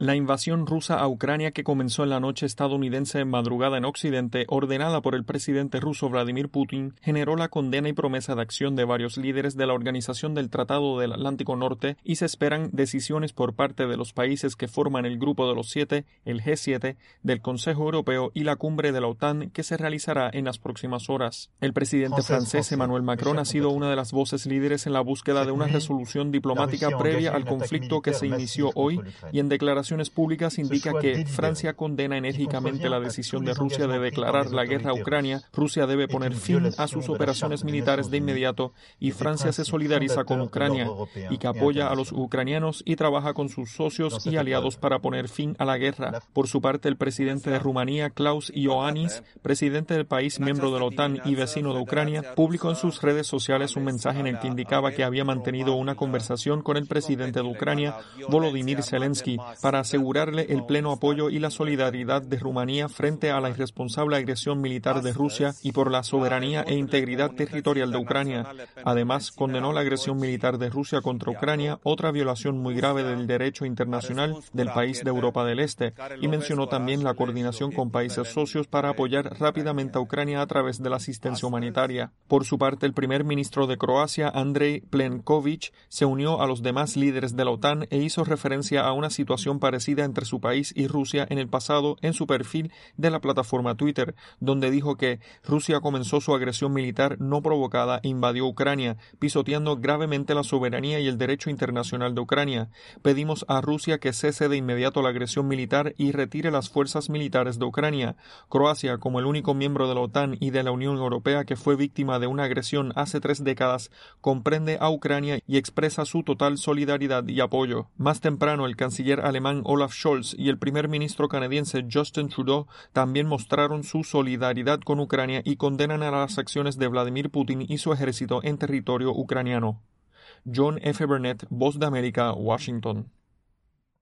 La invasión rusa a Ucrania que comenzó en la noche estadounidense en madrugada en Occidente, ordenada por el presidente ruso Vladimir Putin, generó la condena y promesa de acción de varios líderes de la Organización del Tratado del Atlántico Norte y se esperan decisiones por parte de los países que forman el Grupo de los Siete, el G7, del Consejo Europeo y la cumbre de la OTAN que se realizará en las próximas horas. El presidente francés Emmanuel Macron ha sido una de las voces líderes en la búsqueda de una resolución diplomática previa al conflicto que se inició hoy y en declaración públicas indica que Francia condena enérgicamente la decisión de Rusia de declarar la guerra a Ucrania. Rusia debe poner fin a sus operaciones militares de inmediato y Francia se solidariza con Ucrania y que apoya a los ucranianos y trabaja con sus socios y aliados para poner fin a la guerra. Por su parte, el presidente de Rumanía, Klaus Iohannis, presidente del país miembro de la OTAN y vecino de Ucrania, publicó en sus redes sociales un mensaje en el que indicaba que había mantenido una conversación con el presidente de Ucrania, Volodymyr Zelensky, para asegurarle el pleno apoyo y la solidaridad de Rumanía frente a la irresponsable agresión militar de Rusia y por la soberanía e integridad territorial de Ucrania. Además, condenó la agresión militar de Rusia contra Ucrania, otra violación muy grave del derecho internacional del país de Europa del Este, y mencionó también la coordinación con países socios para apoyar rápidamente a Ucrania a través de la asistencia humanitaria. Por su parte, el primer ministro de Croacia, Andrej Plenković, se unió a los demás líderes de la OTAN e hizo referencia a una situación parecida entre su país y Rusia en el pasado en su perfil de la plataforma Twitter, donde dijo que Rusia comenzó su agresión militar no provocada e invadió Ucrania, pisoteando gravemente la soberanía y el derecho internacional de Ucrania. Pedimos a Rusia que cese de inmediato la agresión militar y retire las fuerzas militares de Ucrania. Croacia, como el único miembro de la OTAN y de la Unión Europea que fue víctima de una agresión hace tres décadas, comprende a Ucrania y expresa su total solidaridad y apoyo. Más temprano, el canciller Olaf Scholz y el primer ministro canadiense Justin Trudeau también mostraron su solidaridad con Ucrania y condenan a las acciones de Vladimir Putin y su ejército en territorio ucraniano. John F. Burnett, Voz de América, Washington.